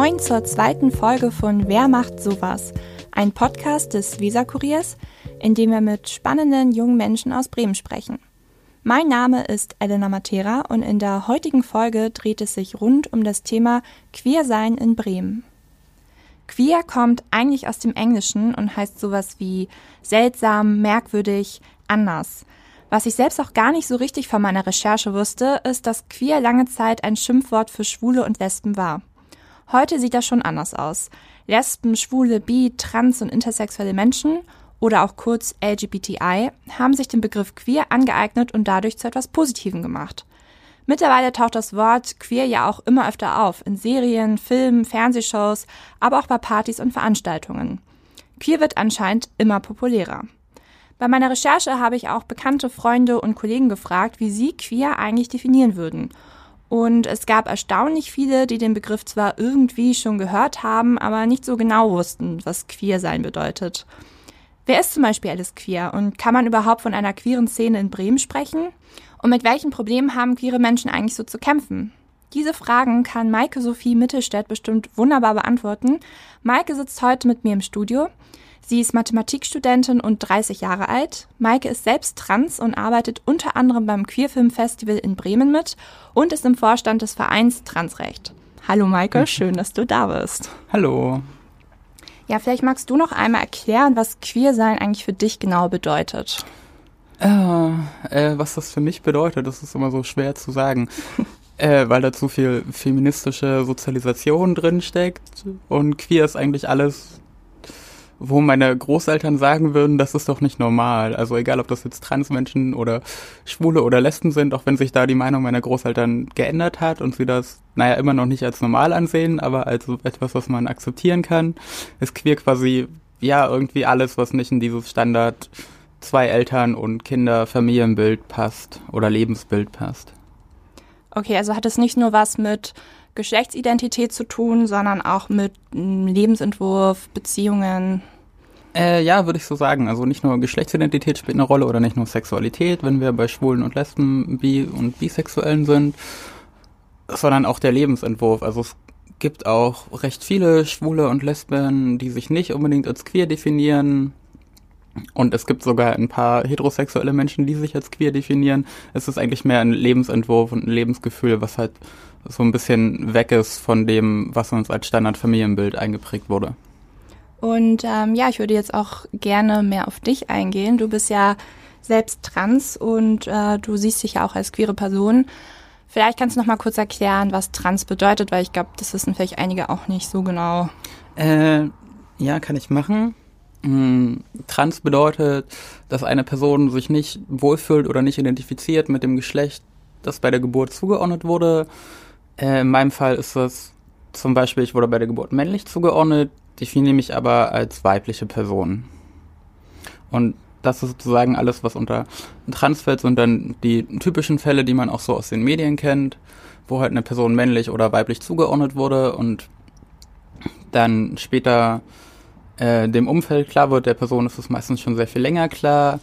Moin zur zweiten Folge von Wer macht sowas? Ein Podcast des Weser Kuriers, in dem wir mit spannenden jungen Menschen aus Bremen sprechen. Mein Name ist Elena Matera und in der heutigen Folge dreht es sich rund um das Thema Queersein in Bremen. Queer kommt eigentlich aus dem Englischen und heißt sowas wie seltsam, merkwürdig, anders. Was ich selbst auch gar nicht so richtig von meiner Recherche wusste, ist, dass queer lange Zeit ein Schimpfwort für Schwule und Lesben war. Heute sieht das schon anders aus. Lesben, Schwule, Bi, Trans und intersexuelle Menschen oder auch kurz LGBTI haben sich den Begriff queer angeeignet und dadurch zu etwas Positivem gemacht. Mittlerweile taucht das Wort queer ja auch immer öfter auf, in Serien, Filmen, Fernsehshows, aber auch bei Partys und Veranstaltungen. Queer wird anscheinend immer populärer. Bei meiner Recherche habe ich auch bekannte Freunde und Kollegen gefragt, wie sie queer eigentlich definieren würden. Und es gab erstaunlich viele, die den Begriff zwar irgendwie schon gehört haben, aber nicht so genau wussten, was queer sein bedeutet. Wer ist zum Beispiel alles queer und kann man überhaupt von einer queeren Szene in Bremen sprechen? Und mit welchen Problemen haben queere Menschen eigentlich so zu kämpfen? Diese Fragen kann Maike Sophie Mittelstädt bestimmt wunderbar beantworten. Maike sitzt heute mit mir im Studio. Sie ist Mathematikstudentin und 30 Jahre alt. Maike ist selbst trans und arbeitet unter anderem beim Queerfilm Festival in Bremen mit und ist im Vorstand des Vereins Transrecht. Hallo Maike, schön, dass du da bist. Hallo. Ja, vielleicht magst du noch einmal erklären, was Queersein eigentlich für dich genau bedeutet. Äh, äh, was das für mich bedeutet, das ist immer so schwer zu sagen. äh, weil da zu viel feministische Sozialisation drin steckt. Und queer ist eigentlich alles, wo meine Großeltern sagen würden, das ist doch nicht normal. Also egal, ob das jetzt Transmenschen oder Schwule oder Lesben sind, auch wenn sich da die Meinung meiner Großeltern geändert hat und sie das, naja, immer noch nicht als normal ansehen, aber als etwas, was man akzeptieren kann, ist queer quasi, ja, irgendwie alles, was nicht in dieses Standard zwei Eltern und Kinder Familienbild passt oder Lebensbild passt. Okay, also hat es nicht nur was mit Geschlechtsidentität zu tun, sondern auch mit Lebensentwurf, Beziehungen. Äh, ja, würde ich so sagen. Also nicht nur Geschlechtsidentität spielt eine Rolle oder nicht nur Sexualität, wenn wir bei Schwulen und Lesben, Bi und Bisexuellen sind, sondern auch der Lebensentwurf. Also es gibt auch recht viele Schwule und Lesben, die sich nicht unbedingt als queer definieren, und es gibt sogar ein paar heterosexuelle Menschen, die sich als queer definieren. Es ist eigentlich mehr ein Lebensentwurf und ein Lebensgefühl, was halt so ein bisschen weg ist von dem, was uns als Standardfamilienbild eingeprägt wurde. Und ähm, ja, ich würde jetzt auch gerne mehr auf dich eingehen. Du bist ja selbst trans und äh, du siehst dich ja auch als queere Person. Vielleicht kannst du noch mal kurz erklären, was trans bedeutet, weil ich glaube, das wissen vielleicht einige auch nicht so genau. Äh, ja, kann ich machen. Mm, trans bedeutet, dass eine Person sich nicht wohlfühlt oder nicht identifiziert mit dem Geschlecht, das bei der Geburt zugeordnet wurde. Äh, in meinem Fall ist das zum Beispiel, ich wurde bei der Geburt männlich zugeordnet, definiere mich aber als weibliche Person. Und das ist sozusagen alles, was unter Trans fällt, und dann die typischen Fälle, die man auch so aus den Medien kennt, wo halt eine Person männlich oder weiblich zugeordnet wurde und dann später äh, dem Umfeld klar wird, der Person ist es meistens schon sehr viel länger klar,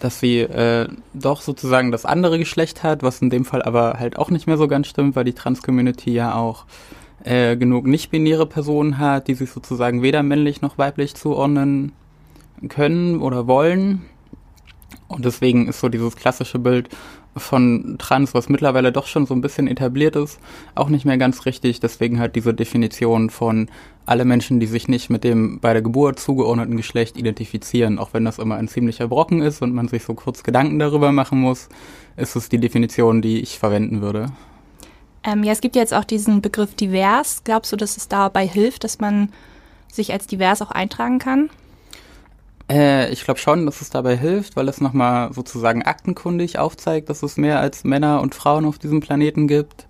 dass sie äh, doch sozusagen das andere Geschlecht hat, was in dem Fall aber halt auch nicht mehr so ganz stimmt, weil die Trans-Community ja auch äh, genug nicht-binäre Personen hat, die sich sozusagen weder männlich noch weiblich zuordnen können oder wollen. Und deswegen ist so dieses klassische Bild von Trans, was mittlerweile doch schon so ein bisschen etabliert ist, auch nicht mehr ganz richtig. Deswegen halt diese Definition von alle Menschen, die sich nicht mit dem bei der Geburt zugeordneten Geschlecht identifizieren, auch wenn das immer ein ziemlicher Brocken ist und man sich so kurz Gedanken darüber machen muss, ist es die Definition, die ich verwenden würde. Ähm, ja, es gibt jetzt auch diesen Begriff divers. Glaubst du, dass es dabei hilft, dass man sich als divers auch eintragen kann? Äh, ich glaube schon, dass es dabei hilft, weil es nochmal sozusagen aktenkundig aufzeigt, dass es mehr als Männer und Frauen auf diesem Planeten gibt.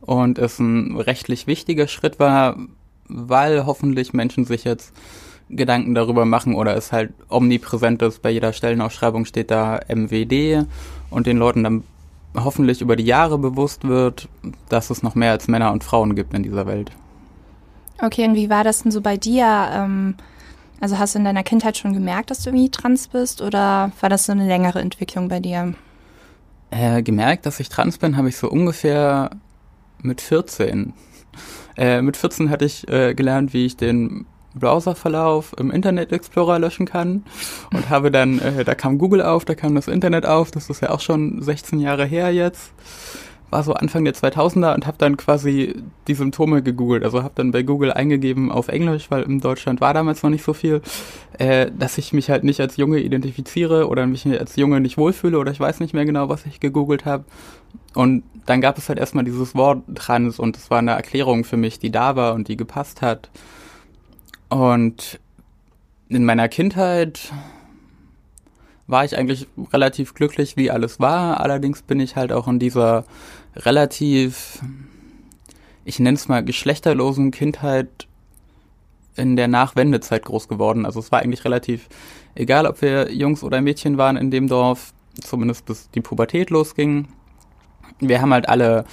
Und es ein rechtlich wichtiger Schritt war, weil hoffentlich Menschen sich jetzt Gedanken darüber machen oder es halt omnipräsent ist. Bei jeder Stellenausschreibung steht da MWD und den Leuten dann hoffentlich über die Jahre bewusst wird, dass es noch mehr als Männer und Frauen gibt in dieser Welt. Okay, und wie war das denn so bei dir? Ähm also hast du in deiner Kindheit schon gemerkt, dass du irgendwie trans bist oder war das so eine längere Entwicklung bei dir? Äh, gemerkt, dass ich trans bin, habe ich so ungefähr mit 14. Äh, mit 14 hatte ich äh, gelernt, wie ich den Browserverlauf im Internet Explorer löschen kann. Und habe dann, äh, da kam Google auf, da kam das Internet auf, das ist ja auch schon 16 Jahre her jetzt, war so Anfang der 2000er und habe dann quasi die Symptome gegoogelt, also habe dann bei Google eingegeben auf Englisch, weil in Deutschland war damals noch nicht so viel, äh, dass ich mich halt nicht als Junge identifiziere oder mich als Junge nicht wohlfühle oder ich weiß nicht mehr genau, was ich gegoogelt habe und dann gab es halt erstmal dieses Wort Trans und es war eine Erklärung für mich, die da war und die gepasst hat und in meiner Kindheit war ich eigentlich relativ glücklich, wie alles war. Allerdings bin ich halt auch in dieser relativ, ich nenne es mal, geschlechterlosen Kindheit in der Nachwendezeit groß geworden. Also es war eigentlich relativ egal, ob wir Jungs oder Mädchen waren in dem Dorf, zumindest bis die Pubertät losging. Wir haben halt alle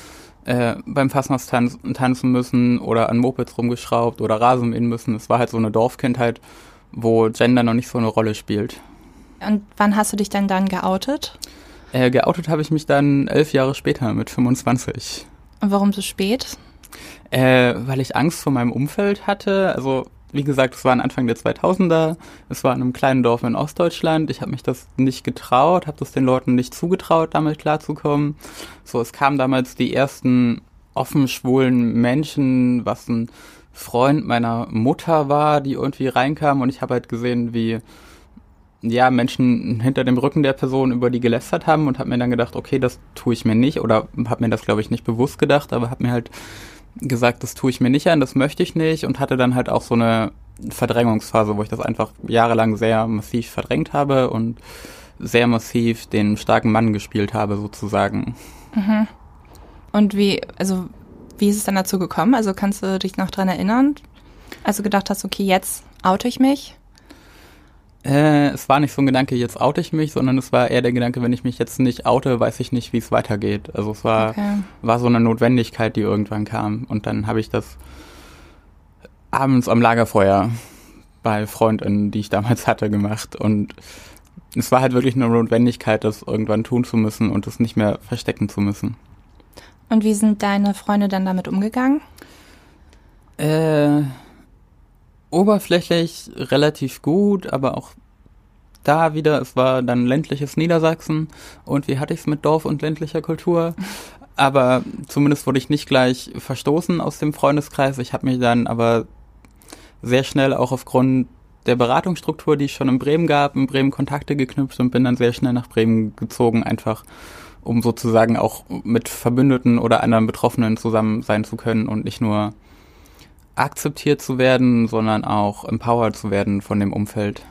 äh, beim Fastnachtstanz tanzen müssen oder an Mopeds rumgeschraubt oder Rasen mähen müssen. Es war halt so eine Dorfkindheit, wo Gender noch nicht so eine Rolle spielt. Und wann hast du dich denn dann geoutet? Äh, geoutet habe ich mich dann elf Jahre später mit 25. Und warum so spät? Äh, weil ich Angst vor meinem Umfeld hatte. Also wie gesagt, es war Anfang der 2000er, es war in einem kleinen Dorf in Ostdeutschland. Ich habe mich das nicht getraut, habe das den Leuten nicht zugetraut, damit klarzukommen. So, es kamen damals die ersten offen schwulen Menschen, was ein Freund meiner Mutter war, die irgendwie reinkam und ich habe halt gesehen, wie ja, Menschen hinter dem Rücken der Person über die gelästert haben und habe mir dann gedacht, okay, das tue ich mir nicht oder habe mir das glaube ich nicht bewusst gedacht, aber habe mir halt gesagt, das tue ich mir nicht an, das möchte ich nicht und hatte dann halt auch so eine Verdrängungsphase, wo ich das einfach jahrelang sehr massiv verdrängt habe und sehr massiv den starken Mann gespielt habe, sozusagen. Mhm. Und wie, also, wie ist es dann dazu gekommen? Also kannst du dich noch dran erinnern? Also gedacht hast, okay, jetzt oute ich mich? Äh, es war nicht so ein Gedanke, jetzt oute ich mich, sondern es war eher der Gedanke, wenn ich mich jetzt nicht oute, weiß ich nicht, wie es weitergeht. Also es war, okay. war so eine Notwendigkeit, die irgendwann kam. Und dann habe ich das abends am Lagerfeuer bei Freundinnen, die ich damals hatte, gemacht. Und es war halt wirklich eine Notwendigkeit, das irgendwann tun zu müssen und es nicht mehr verstecken zu müssen. Und wie sind deine Freunde dann damit umgegangen? Äh, oberflächlich relativ gut, aber auch da wieder, es war dann ländliches Niedersachsen und wie hatte ich es mit Dorf und ländlicher Kultur? Aber zumindest wurde ich nicht gleich verstoßen aus dem Freundeskreis. Ich habe mich dann aber sehr schnell auch aufgrund der Beratungsstruktur, die es schon in Bremen gab, in Bremen Kontakte geknüpft und bin dann sehr schnell nach Bremen gezogen, einfach um sozusagen auch mit Verbündeten oder anderen Betroffenen zusammen sein zu können und nicht nur akzeptiert zu werden, sondern auch empowered zu werden von dem Umfeld.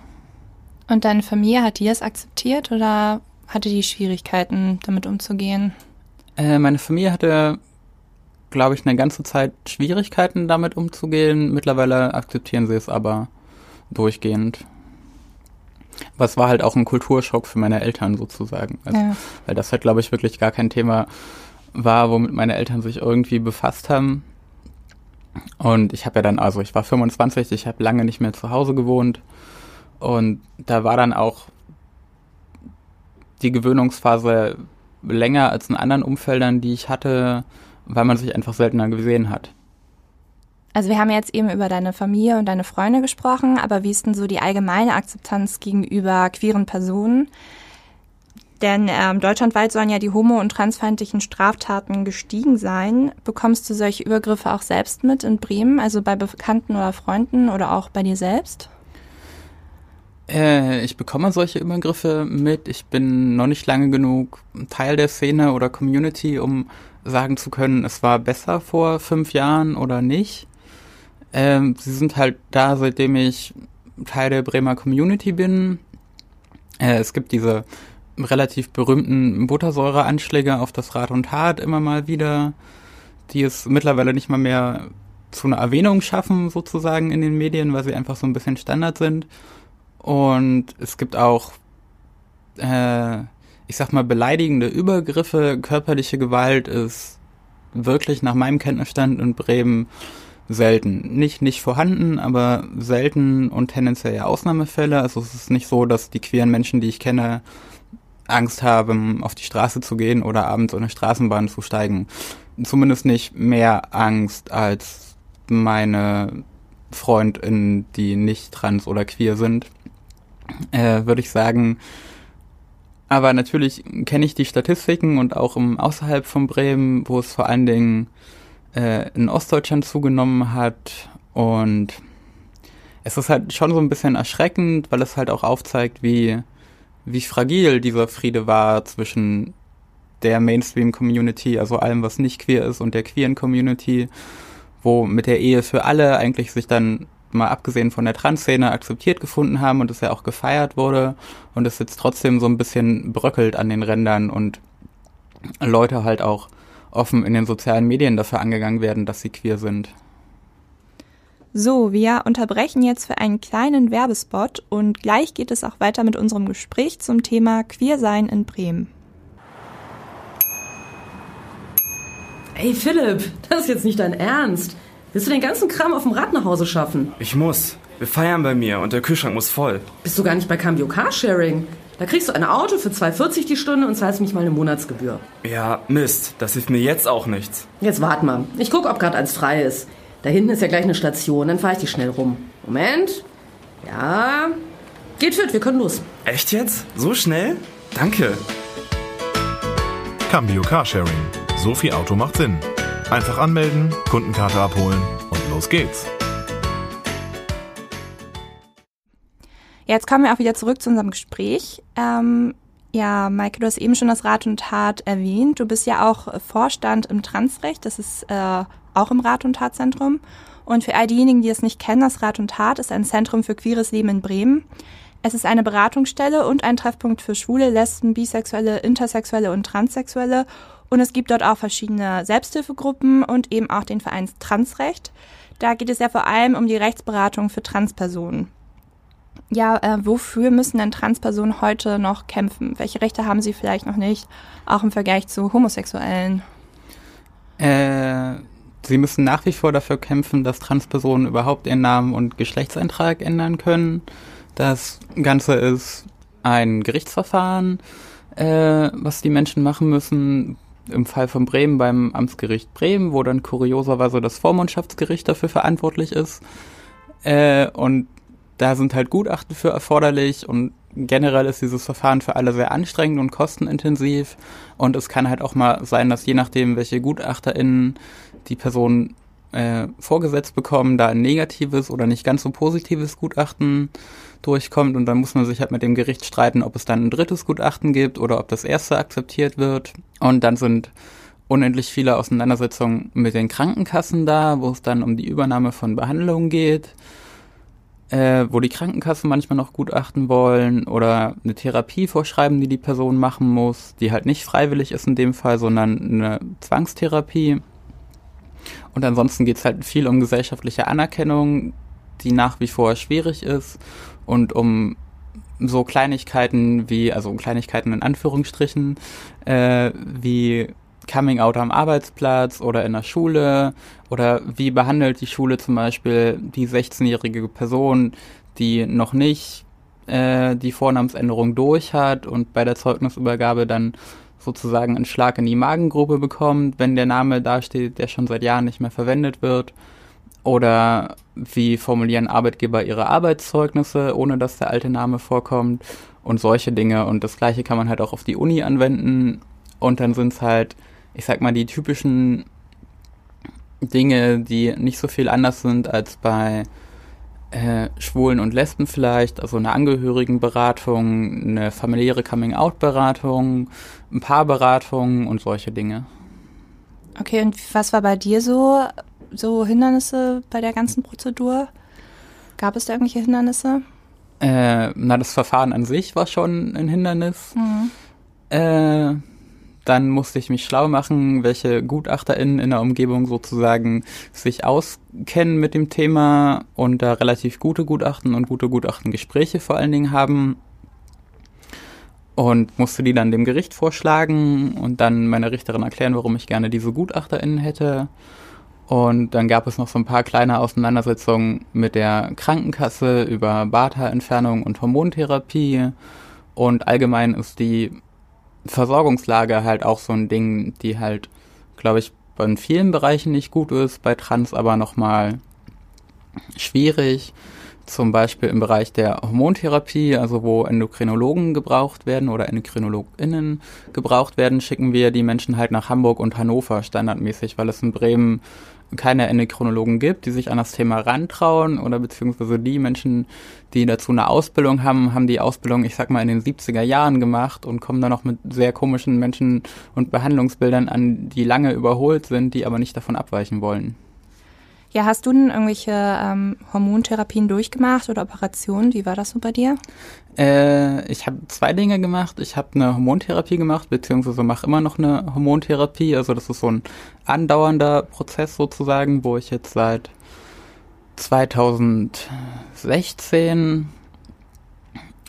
Und deine Familie, hat die das akzeptiert oder hatte die Schwierigkeiten, damit umzugehen? Äh, meine Familie hatte, glaube ich, eine ganze Zeit Schwierigkeiten, damit umzugehen. Mittlerweile akzeptieren sie es aber durchgehend. Was war halt auch ein Kulturschock für meine Eltern sozusagen. Also, ja. Weil das halt, glaube ich, wirklich gar kein Thema war, womit meine Eltern sich irgendwie befasst haben. Und ich habe ja dann, also ich war 25, ich habe lange nicht mehr zu Hause gewohnt. Und da war dann auch die Gewöhnungsphase länger als in anderen Umfeldern, die ich hatte, weil man sich einfach seltener gesehen hat. Also wir haben jetzt eben über deine Familie und deine Freunde gesprochen, aber wie ist denn so die allgemeine Akzeptanz gegenüber queeren Personen? Denn ähm, deutschlandweit sollen ja die homo- und transfeindlichen Straftaten gestiegen sein. Bekommst du solche Übergriffe auch selbst mit in Bremen, also bei Bekannten oder Freunden oder auch bei dir selbst? Äh, ich bekomme solche Übergriffe mit. Ich bin noch nicht lange genug Teil der Szene oder Community, um sagen zu können, es war besser vor fünf Jahren oder nicht. Ähm, sie sind halt da, seitdem ich Teil der Bremer Community bin. Äh, es gibt diese relativ berühmten Buttersäureanschläge auf das Rad und Hart immer mal wieder, die es mittlerweile nicht mal mehr zu einer Erwähnung schaffen, sozusagen in den Medien, weil sie einfach so ein bisschen Standard sind. Und es gibt auch, äh, ich sag mal, beleidigende Übergriffe, körperliche Gewalt ist wirklich nach meinem Kenntnisstand in Bremen selten. Nicht, nicht vorhanden, aber selten und tendenziell ja Ausnahmefälle. Also es ist nicht so, dass die queeren Menschen, die ich kenne, Angst haben, auf die Straße zu gehen oder abends in eine Straßenbahn zu steigen. Zumindest nicht mehr Angst als meine FreundInnen, die nicht trans oder queer sind, äh, würde ich sagen. Aber natürlich kenne ich die Statistiken und auch im außerhalb von Bremen, wo es vor allen Dingen äh, in Ostdeutschland zugenommen hat. Und es ist halt schon so ein bisschen erschreckend, weil es halt auch aufzeigt, wie, wie fragil dieser Friede war zwischen der Mainstream-Community, also allem, was nicht queer ist, und der queeren Community, wo mit der Ehe für alle eigentlich sich dann mal abgesehen von der Trans-Szene akzeptiert gefunden haben und es ja auch gefeiert wurde und es jetzt trotzdem so ein bisschen bröckelt an den Rändern und Leute halt auch offen in den sozialen Medien dafür angegangen werden, dass sie queer sind. So, wir unterbrechen jetzt für einen kleinen Werbespot und gleich geht es auch weiter mit unserem Gespräch zum Thema Queersein in Bremen. Ey Philipp, das ist jetzt nicht dein Ernst. Willst du den ganzen Kram auf dem Rad nach Hause schaffen? Ich muss. Wir feiern bei mir und der Kühlschrank muss voll. Bist du gar nicht bei Cambio Carsharing? Da kriegst du ein Auto für 2,40 die Stunde und zahlst mich mal eine Monatsgebühr. Ja, Mist. Das hilft mir jetzt auch nichts. Jetzt wart mal. Ich guck, ob gerade eins frei ist. Da hinten ist ja gleich eine Station, dann fahre ich dich schnell rum. Moment. Ja. Geht fit, wir können los. Echt jetzt? So schnell? Danke. Cambio Carsharing. So viel Auto macht Sinn. Einfach anmelden, Kundenkarte abholen und los geht's. Jetzt kommen wir auch wieder zurück zu unserem Gespräch. Ähm, ja, Maike, du hast eben schon das Rat und Tat erwähnt. Du bist ja auch Vorstand im Transrecht. Das ist äh, auch im Rat und Tatzentrum. Und für all diejenigen, die es nicht kennen, das Rat und Tat ist ein Zentrum für queeres Leben in Bremen. Es ist eine Beratungsstelle und ein Treffpunkt für Schwule, Lesben, Bisexuelle, Intersexuelle und Transsexuelle und es gibt dort auch verschiedene Selbsthilfegruppen und eben auch den Verein Transrecht. Da geht es ja vor allem um die Rechtsberatung für Transpersonen. Ja, äh, wofür müssen denn Transpersonen heute noch kämpfen? Welche Rechte haben sie vielleicht noch nicht, auch im Vergleich zu Homosexuellen? Äh, sie müssen nach wie vor dafür kämpfen, dass Transpersonen überhaupt ihren Namen und Geschlechtseintrag ändern können. Das Ganze ist ein Gerichtsverfahren, äh, was die Menschen machen müssen, im Fall von Bremen beim Amtsgericht Bremen, wo dann kurioserweise das Vormundschaftsgericht dafür verantwortlich ist. Äh, und da sind halt Gutachten für erforderlich und generell ist dieses Verfahren für alle sehr anstrengend und kostenintensiv. Und es kann halt auch mal sein, dass je nachdem, welche GutachterInnen die Person äh, vorgesetzt bekommen, da ein negatives oder nicht ganz so positives Gutachten durchkommt und dann muss man sich halt mit dem Gericht streiten, ob es dann ein drittes Gutachten gibt oder ob das erste akzeptiert wird. Und dann sind unendlich viele Auseinandersetzungen mit den Krankenkassen da, wo es dann um die Übernahme von Behandlungen geht, äh, wo die Krankenkassen manchmal noch Gutachten wollen oder eine Therapie vorschreiben, die die Person machen muss, die halt nicht freiwillig ist in dem Fall, sondern eine Zwangstherapie. Und ansonsten geht es halt viel um gesellschaftliche Anerkennung, die nach wie vor schwierig ist und um so Kleinigkeiten wie, also Kleinigkeiten in Anführungsstrichen, äh, wie Coming Out am Arbeitsplatz oder in der Schule oder wie behandelt die Schule zum Beispiel die 16-jährige Person, die noch nicht äh, die Vornamensänderung durch hat und bei der Zeugnisübergabe dann sozusagen einen Schlag in die Magengrube bekommt, wenn der Name dasteht, der schon seit Jahren nicht mehr verwendet wird. Oder wie formulieren Arbeitgeber ihre Arbeitszeugnisse, ohne dass der alte Name vorkommt und solche Dinge. Und das gleiche kann man halt auch auf die Uni anwenden. Und dann sind es halt, ich sag mal, die typischen Dinge, die nicht so viel anders sind als bei äh, Schwulen und Lesben vielleicht, also eine Angehörigenberatung, eine familiäre Coming-out-Beratung, ein Paarberatung und solche Dinge. Okay, und was war bei dir so, so Hindernisse bei der ganzen Prozedur? Gab es da irgendwelche Hindernisse? Äh, na, das Verfahren an sich war schon ein Hindernis. Mhm. Äh, dann musste ich mich schlau machen, welche GutachterInnen in der Umgebung sozusagen sich auskennen mit dem Thema und da relativ gute Gutachten und gute Gutachtengespräche vor allen Dingen haben. Und musste die dann dem Gericht vorschlagen und dann meiner Richterin erklären, warum ich gerne diese GutachterInnen hätte. Und dann gab es noch so ein paar kleine Auseinandersetzungen mit der Krankenkasse über Barthaarentfernung und Hormontherapie. Und allgemein ist die Versorgungslage halt auch so ein Ding, die halt, glaube ich, in vielen Bereichen nicht gut ist, bei Trans aber nochmal schwierig. Zum Beispiel im Bereich der Hormontherapie, also wo Endokrinologen gebraucht werden oder EndokrinologInnen gebraucht werden, schicken wir die Menschen halt nach Hamburg und Hannover standardmäßig, weil es in Bremen keine Endokrinologen gibt, die sich an das Thema rantrauen oder beziehungsweise die Menschen, die dazu eine Ausbildung haben, haben die Ausbildung, ich sag mal, in den 70er Jahren gemacht und kommen dann noch mit sehr komischen Menschen und Behandlungsbildern an, die lange überholt sind, die aber nicht davon abweichen wollen. Ja, hast du denn irgendwelche ähm, Hormontherapien durchgemacht oder Operationen? Wie war das so bei dir? Äh, ich habe zwei Dinge gemacht. Ich habe eine Hormontherapie gemacht, beziehungsweise mache immer noch eine Hormontherapie. Also das ist so ein andauernder Prozess sozusagen, wo ich jetzt seit 2016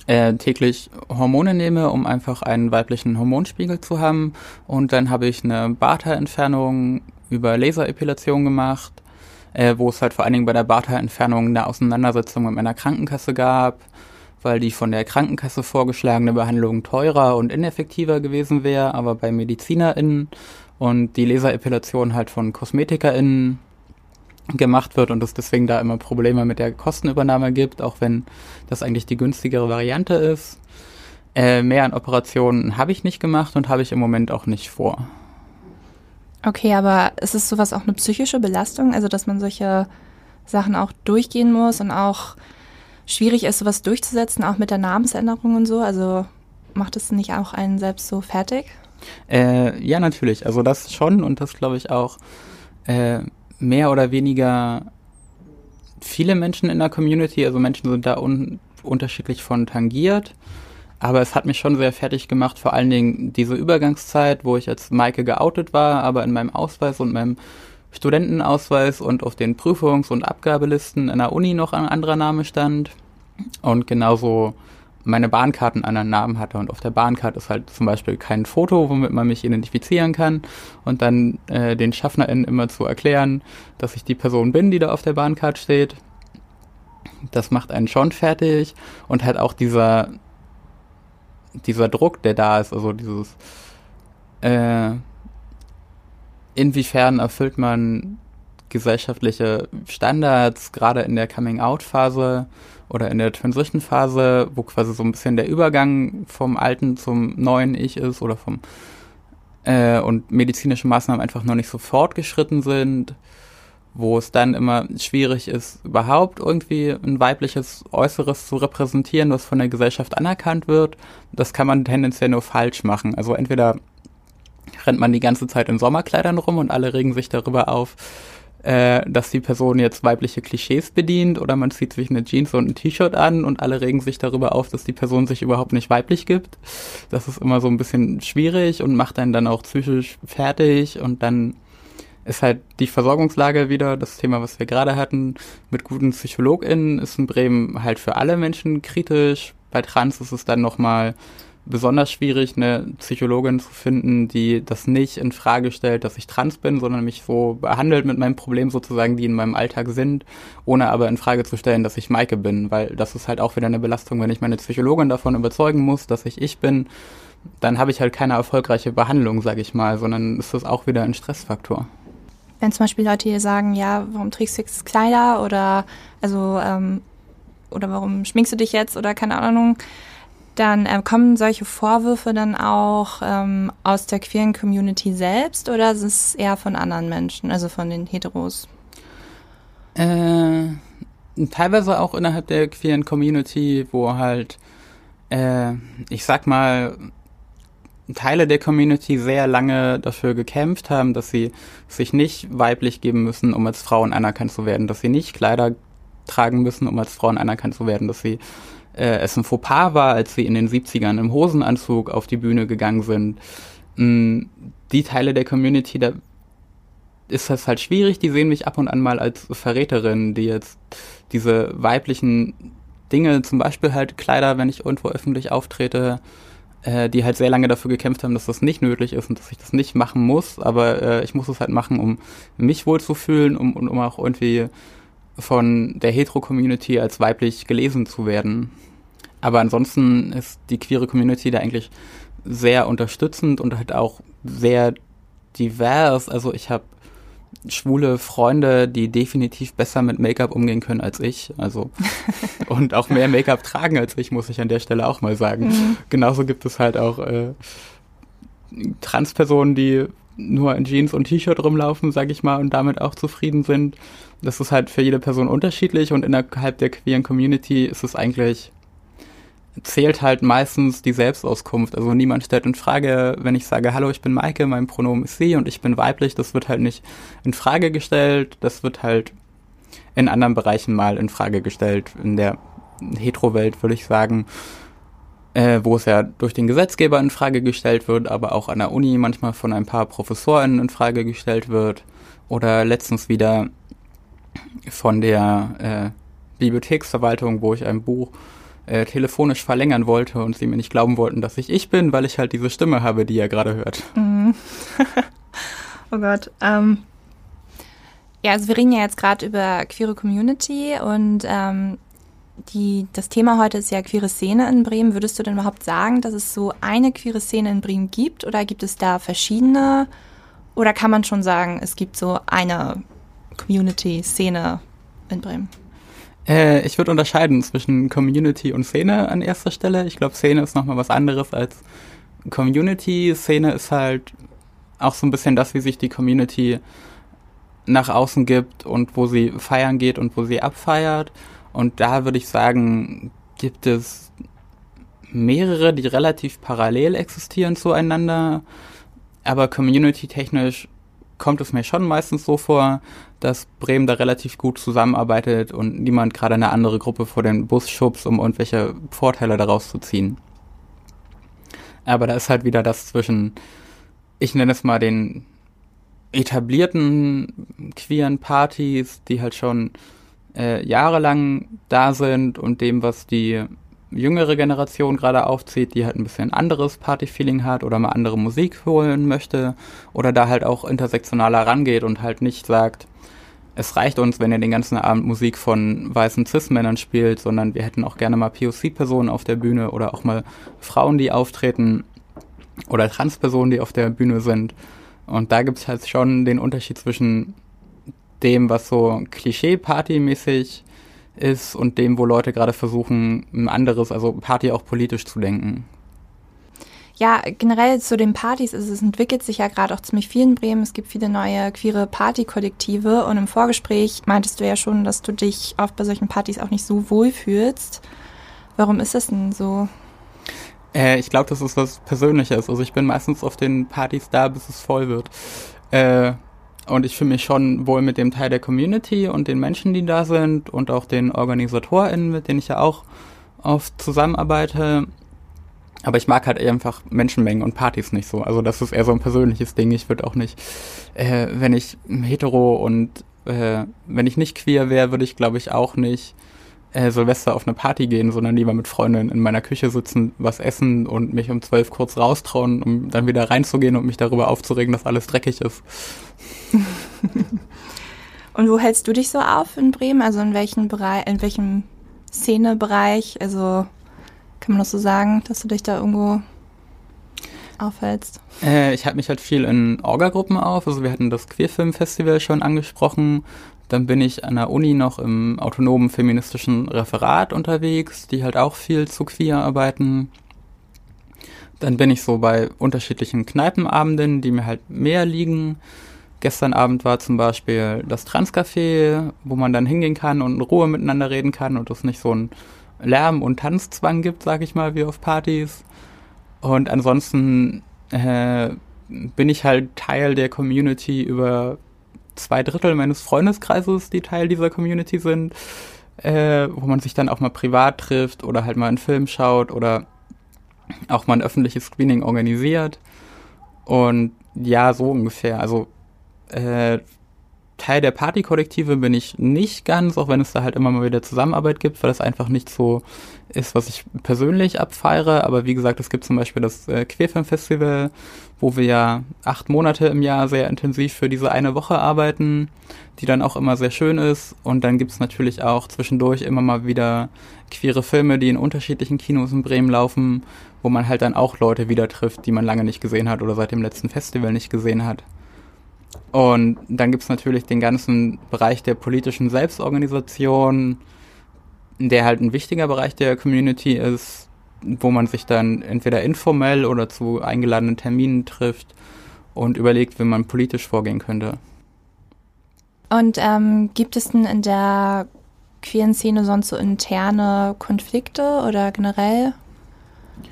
äh, täglich Hormone nehme, um einfach einen weiblichen Hormonspiegel zu haben. Und dann habe ich eine Barthaarentfernung über Laserepilation gemacht äh, wo es halt vor allen Dingen bei der Barthaarentfernung eine Auseinandersetzung mit meiner Krankenkasse gab, weil die von der Krankenkasse vorgeschlagene Behandlung teurer und ineffektiver gewesen wäre, aber bei MedizinerInnen und die Laserepilation halt von KosmetikerInnen gemacht wird und es deswegen da immer Probleme mit der Kostenübernahme gibt, auch wenn das eigentlich die günstigere Variante ist. Äh, mehr an Operationen habe ich nicht gemacht und habe ich im Moment auch nicht vor. Okay, aber ist es sowas auch eine psychische Belastung? Also, dass man solche Sachen auch durchgehen muss und auch schwierig ist, sowas durchzusetzen, auch mit der Namensänderung und so? Also, macht es nicht auch einen selbst so fertig? Äh, ja, natürlich. Also, das schon und das glaube ich auch äh, mehr oder weniger viele Menschen in der Community. Also, Menschen sind da un unterschiedlich von tangiert. Aber es hat mich schon sehr fertig gemacht, vor allen Dingen diese Übergangszeit, wo ich als Maike geoutet war, aber in meinem Ausweis und meinem Studentenausweis und auf den Prüfungs- und Abgabelisten in der Uni noch ein anderer Name stand. Und genauso meine Bahnkarten einen anderen Namen hatte. Und auf der Bahnkarte ist halt zum Beispiel kein Foto, womit man mich identifizieren kann. Und dann äh, den SchaffnerInnen immer zu erklären, dass ich die Person bin, die da auf der Bahnkarte steht. Das macht einen schon fertig. Und halt auch dieser dieser Druck, der da ist, also dieses, äh, inwiefern erfüllt man gesellschaftliche Standards, gerade in der Coming-out-Phase oder in der Transition-Phase, wo quasi so ein bisschen der Übergang vom alten zum neuen Ich ist oder vom äh, und medizinische Maßnahmen einfach noch nicht so fortgeschritten sind wo es dann immer schwierig ist, überhaupt irgendwie ein weibliches Äußeres zu repräsentieren, was von der Gesellschaft anerkannt wird. Das kann man tendenziell nur falsch machen. Also entweder rennt man die ganze Zeit in Sommerkleidern rum und alle regen sich darüber auf, äh, dass die Person jetzt weibliche Klischees bedient oder man zieht sich eine Jeans und ein T-Shirt an und alle regen sich darüber auf, dass die Person sich überhaupt nicht weiblich gibt. Das ist immer so ein bisschen schwierig und macht einen dann auch psychisch fertig und dann ist halt die Versorgungslage wieder, das Thema, was wir gerade hatten, mit guten PsychologInnen ist in Bremen halt für alle Menschen kritisch. Bei Trans ist es dann nochmal besonders schwierig, eine Psychologin zu finden, die das nicht in Frage stellt, dass ich trans bin, sondern mich so behandelt mit meinem Problem sozusagen, die in meinem Alltag sind, ohne aber in Frage zu stellen, dass ich Maike bin, weil das ist halt auch wieder eine Belastung, wenn ich meine Psychologin davon überzeugen muss, dass ich ich bin, dann habe ich halt keine erfolgreiche Behandlung, sage ich mal, sondern ist das auch wieder ein Stressfaktor wenn zum Beispiel Leute hier sagen, ja, warum trägst du jetzt Kleider oder also ähm, oder warum schminkst du dich jetzt oder keine Ahnung, dann äh, kommen solche Vorwürfe dann auch ähm, aus der queeren Community selbst oder ist es eher von anderen Menschen, also von den Heteros? Äh, teilweise auch innerhalb der queeren Community, wo halt, äh, ich sag mal, Teile der Community sehr lange dafür gekämpft haben, dass sie sich nicht weiblich geben müssen, um als Frauen anerkannt zu werden, dass sie nicht Kleider tragen müssen, um als Frauen anerkannt zu werden, dass sie äh, es ein Fauxpas war, als sie in den 70ern im Hosenanzug auf die Bühne gegangen sind. Mm, die Teile der Community, da ist das halt schwierig, die sehen mich ab und an mal als Verräterin, die jetzt diese weiblichen Dinge, zum Beispiel halt Kleider, wenn ich irgendwo öffentlich auftrete, äh, die halt sehr lange dafür gekämpft haben, dass das nicht nötig ist und dass ich das nicht machen muss, aber äh, ich muss es halt machen, um mich wohlzufühlen um, und um auch irgendwie von der Hetero-Community als weiblich gelesen zu werden. Aber ansonsten ist die queere Community da eigentlich sehr unterstützend und halt auch sehr divers. Also ich habe schwule Freunde, die definitiv besser mit Make-up umgehen können als ich. Also und auch mehr Make-up tragen als ich, muss ich an der Stelle auch mal sagen. Mhm. Genauso gibt es halt auch äh, Transpersonen, die nur in Jeans und T-Shirt rumlaufen, sag ich mal, und damit auch zufrieden sind. Das ist halt für jede Person unterschiedlich und innerhalb der queeren Community ist es eigentlich zählt halt meistens die Selbstauskunft. Also niemand stellt in Frage, wenn ich sage, hallo, ich bin Maike, mein Pronomen ist sie und ich bin weiblich, das wird halt nicht in Frage gestellt. Das wird halt in anderen Bereichen mal in Frage gestellt. In der Hetero-Welt würde ich sagen, äh, wo es ja durch den Gesetzgeber in Frage gestellt wird, aber auch an der Uni manchmal von ein paar ProfessorInnen in Frage gestellt wird. Oder letztens wieder von der äh, Bibliotheksverwaltung, wo ich ein Buch äh, telefonisch verlängern wollte und sie mir nicht glauben wollten, dass ich ich bin, weil ich halt diese Stimme habe, die ihr gerade hört. Mhm. oh Gott. Ähm, ja, also wir reden ja jetzt gerade über queere Community und ähm, die, das Thema heute ist ja queere Szene in Bremen. Würdest du denn überhaupt sagen, dass es so eine queere Szene in Bremen gibt oder gibt es da verschiedene? Oder kann man schon sagen, es gibt so eine Community-Szene in Bremen? Äh, ich würde unterscheiden zwischen Community und Szene an erster Stelle. Ich glaube, Szene ist nochmal was anderes als Community. Szene ist halt auch so ein bisschen das, wie sich die Community nach außen gibt und wo sie feiern geht und wo sie abfeiert. Und da würde ich sagen, gibt es mehrere, die relativ parallel existieren zueinander. Aber community-technisch kommt es mir schon meistens so vor, dass Bremen da relativ gut zusammenarbeitet und niemand gerade eine andere Gruppe vor den Bus schubst, um irgendwelche Vorteile daraus zu ziehen. Aber da ist halt wieder das zwischen, ich nenne es mal den etablierten queeren Partys, die halt schon äh, jahrelang da sind und dem, was die jüngere Generation gerade aufzieht, die halt ein bisschen anderes Partyfeeling hat oder mal andere Musik holen möchte oder da halt auch intersektionaler rangeht und halt nicht sagt, es reicht uns, wenn ihr den ganzen Abend Musik von weißen Cis-Männern spielt, sondern wir hätten auch gerne mal POC-Personen auf der Bühne oder auch mal Frauen, die auftreten oder Trans-Personen, die auf der Bühne sind. Und da gibt es halt schon den Unterschied zwischen dem, was so Klischee-Party-mäßig ist und dem, wo Leute gerade versuchen, ein anderes, also Party auch politisch zu denken. Ja, generell zu den Partys ist es entwickelt sich ja gerade auch ziemlich viel in Bremen. Es gibt viele neue queere Partykollektive und im Vorgespräch meintest du ja schon, dass du dich oft bei solchen Partys auch nicht so wohl fühlst. Warum ist das denn so? Äh, ich glaube, das ist was Persönliches. Also ich bin meistens auf den Partys da, bis es voll wird. Äh, und ich fühle mich schon wohl mit dem Teil der Community und den Menschen, die da sind und auch den OrganisatorInnen, mit denen ich ja auch oft zusammenarbeite. Aber ich mag halt einfach Menschenmengen und Partys nicht so. Also das ist eher so ein persönliches Ding. Ich würde auch nicht, äh, wenn ich hetero und äh, wenn ich nicht queer wäre, würde ich glaube ich auch nicht äh, Silvester auf eine Party gehen, sondern lieber mit Freunden in meiner Küche sitzen, was essen und mich um zwölf kurz raustrauen, um dann wieder reinzugehen und mich darüber aufzuregen, dass alles dreckig ist. und wo hältst du dich so auf in Bremen? Also in welchem Bereich, in welchem Szenebereich? Also kann man das so sagen, dass du dich da irgendwo aufhältst? Äh, ich halte mich halt viel in Orga-Gruppen auf. Also wir hatten das Queerfilm-Festival schon angesprochen. Dann bin ich an der Uni noch im autonomen feministischen Referat unterwegs, die halt auch viel zu queer arbeiten. Dann bin ich so bei unterschiedlichen Kneipenabenden, die mir halt mehr liegen. Gestern Abend war zum Beispiel das Transcafé, wo man dann hingehen kann und in Ruhe miteinander reden kann und es nicht so ein Lärm- und Tanzzwang gibt, sag ich mal, wie auf Partys. Und ansonsten äh, bin ich halt Teil der Community über zwei Drittel meines Freundeskreises, die Teil dieser Community sind, äh, wo man sich dann auch mal privat trifft oder halt mal einen Film schaut oder auch mal ein öffentliches Screening organisiert. Und ja, so ungefähr. Also äh, Teil der Partykollektive bin ich nicht ganz, auch wenn es da halt immer mal wieder Zusammenarbeit gibt, weil das einfach nicht so ist, was ich persönlich abfeiere. Aber wie gesagt, es gibt zum Beispiel das äh, Queerfilm Festival, wo wir ja acht Monate im Jahr sehr intensiv für diese eine Woche arbeiten, die dann auch immer sehr schön ist. Und dann gibt es natürlich auch zwischendurch immer mal wieder queere Filme, die in unterschiedlichen Kinos in Bremen laufen, wo man halt dann auch Leute wieder trifft, die man lange nicht gesehen hat oder seit dem letzten Festival nicht gesehen hat. Und dann gibt es natürlich den ganzen Bereich der politischen Selbstorganisation, der halt ein wichtiger Bereich der Community ist, wo man sich dann entweder informell oder zu eingeladenen Terminen trifft und überlegt, wie man politisch vorgehen könnte. Und ähm, gibt es denn in der queeren Szene sonst so interne Konflikte oder generell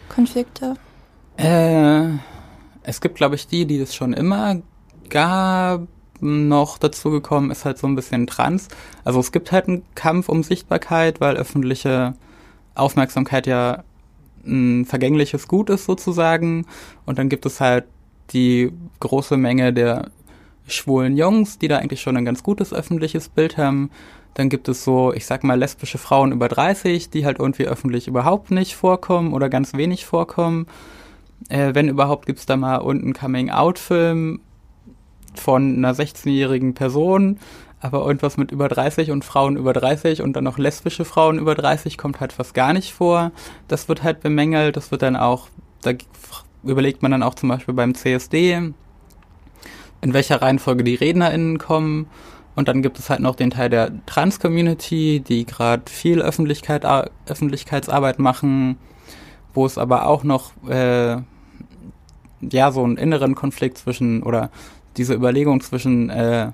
Konflikte? Äh, es gibt, glaube ich, die, die es schon immer gab. Noch dazu gekommen ist halt so ein bisschen Trans. Also es gibt halt einen Kampf um Sichtbarkeit, weil öffentliche Aufmerksamkeit ja ein vergängliches Gut ist sozusagen. Und dann gibt es halt die große Menge der schwulen Jungs, die da eigentlich schon ein ganz gutes öffentliches Bild haben. Dann gibt es so, ich sag mal, lesbische Frauen über 30, die halt irgendwie öffentlich überhaupt nicht vorkommen oder ganz wenig vorkommen. Äh, wenn überhaupt, gibt's da mal unten Coming-out-Film von einer 16-jährigen Person, aber irgendwas mit über 30 und Frauen über 30 und dann noch lesbische Frauen über 30 kommt halt fast gar nicht vor. Das wird halt bemängelt, das wird dann auch, da überlegt man dann auch zum Beispiel beim CSD, in welcher Reihenfolge die RednerInnen kommen. Und dann gibt es halt noch den Teil der Trans-Community, die gerade viel Öffentlichkeit, Öffentlichkeitsarbeit machen, wo es aber auch noch äh, ja so einen inneren Konflikt zwischen oder diese Überlegung zwischen äh,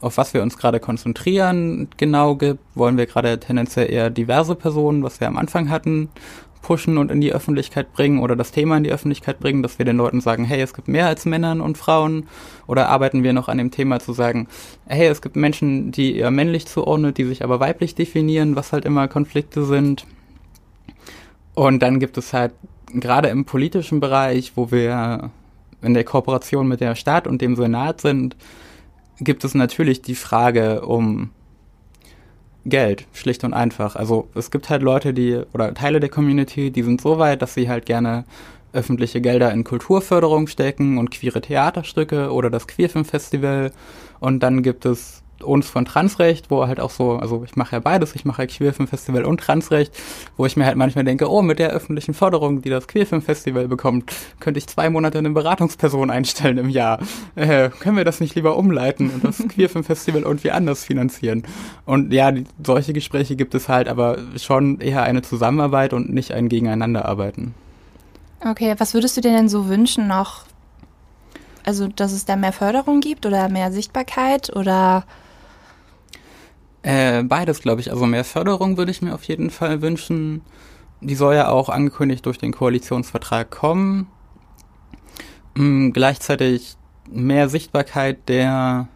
auf was wir uns gerade konzentrieren genau gibt. Wollen wir gerade tendenziell eher diverse Personen, was wir am Anfang hatten, pushen und in die Öffentlichkeit bringen oder das Thema in die Öffentlichkeit bringen, dass wir den Leuten sagen, hey, es gibt mehr als Männern und Frauen oder arbeiten wir noch an dem Thema zu sagen, hey, es gibt Menschen, die eher männlich zuordnen, die sich aber weiblich definieren, was halt immer Konflikte sind. Und dann gibt es halt gerade im politischen Bereich, wo wir in der Kooperation mit der Stadt und dem Senat sind, gibt es natürlich die Frage um Geld, schlicht und einfach. Also es gibt halt Leute, die, oder Teile der Community, die sind so weit, dass sie halt gerne öffentliche Gelder in Kulturförderung stecken und queere Theaterstücke oder das Queerfilmfestival. Und dann gibt es uns von Transrecht, wo halt auch so, also ich mache ja beides, ich mache ja Queerfilmfestival und Transrecht, wo ich mir halt manchmal denke, oh, mit der öffentlichen Förderung, die das Queerfilmfestival bekommt, könnte ich zwei Monate eine Beratungsperson einstellen im Jahr. Äh, können wir das nicht lieber umleiten und das Queerfilmfestival irgendwie anders finanzieren? Und ja, die, solche Gespräche gibt es halt, aber schon eher eine Zusammenarbeit und nicht ein Gegeneinanderarbeiten. Okay, was würdest du dir denn so wünschen noch? Also, dass es da mehr Förderung gibt oder mehr Sichtbarkeit oder äh, beides, glaube ich. Also mehr Förderung würde ich mir auf jeden Fall wünschen. Die soll ja auch angekündigt durch den Koalitionsvertrag kommen. Ähm, gleichzeitig mehr Sichtbarkeit der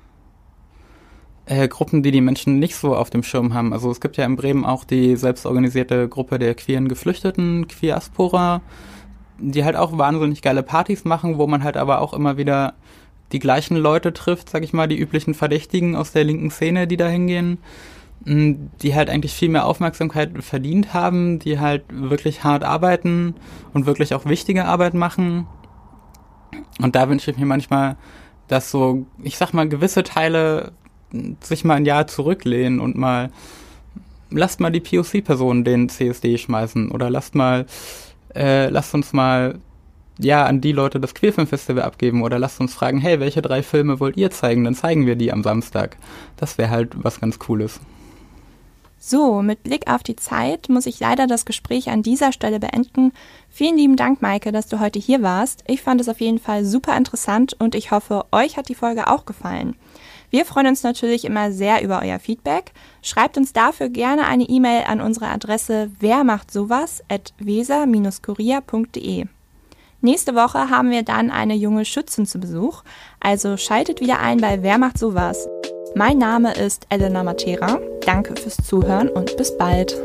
äh, Gruppen, die die Menschen nicht so auf dem Schirm haben. Also es gibt ja in Bremen auch die selbstorganisierte Gruppe der queeren Geflüchteten, Queeraspora, die halt auch wahnsinnig geile Partys machen, wo man halt aber auch immer wieder die gleichen Leute trifft, sag ich mal, die üblichen Verdächtigen aus der linken Szene, die da hingehen, mm, die halt eigentlich viel mehr Aufmerksamkeit verdient haben, die halt wirklich hart arbeiten und wirklich auch wichtige Arbeit machen. Und da wünsche ich mir manchmal, dass so, ich sag mal, gewisse Teile sich mal ein Jahr zurücklehnen und mal, lasst mal die POC-Personen den CSD schmeißen oder lasst mal, äh, lasst uns mal ja, an die Leute das Queerfilmfestival abgeben oder lasst uns fragen, hey, welche drei Filme wollt ihr zeigen? Dann zeigen wir die am Samstag. Das wäre halt was ganz Cooles. So, mit Blick auf die Zeit muss ich leider das Gespräch an dieser Stelle beenden. Vielen lieben Dank, Maike, dass du heute hier warst. Ich fand es auf jeden Fall super interessant und ich hoffe, euch hat die Folge auch gefallen. Wir freuen uns natürlich immer sehr über euer Feedback. Schreibt uns dafür gerne eine E-Mail an unsere Adresse wer macht sowas at weser-kurier.de. Nächste Woche haben wir dann eine junge Schützin zu Besuch, also schaltet wieder ein bei Wer macht sowas? Mein Name ist Elena Matera. Danke fürs Zuhören und bis bald.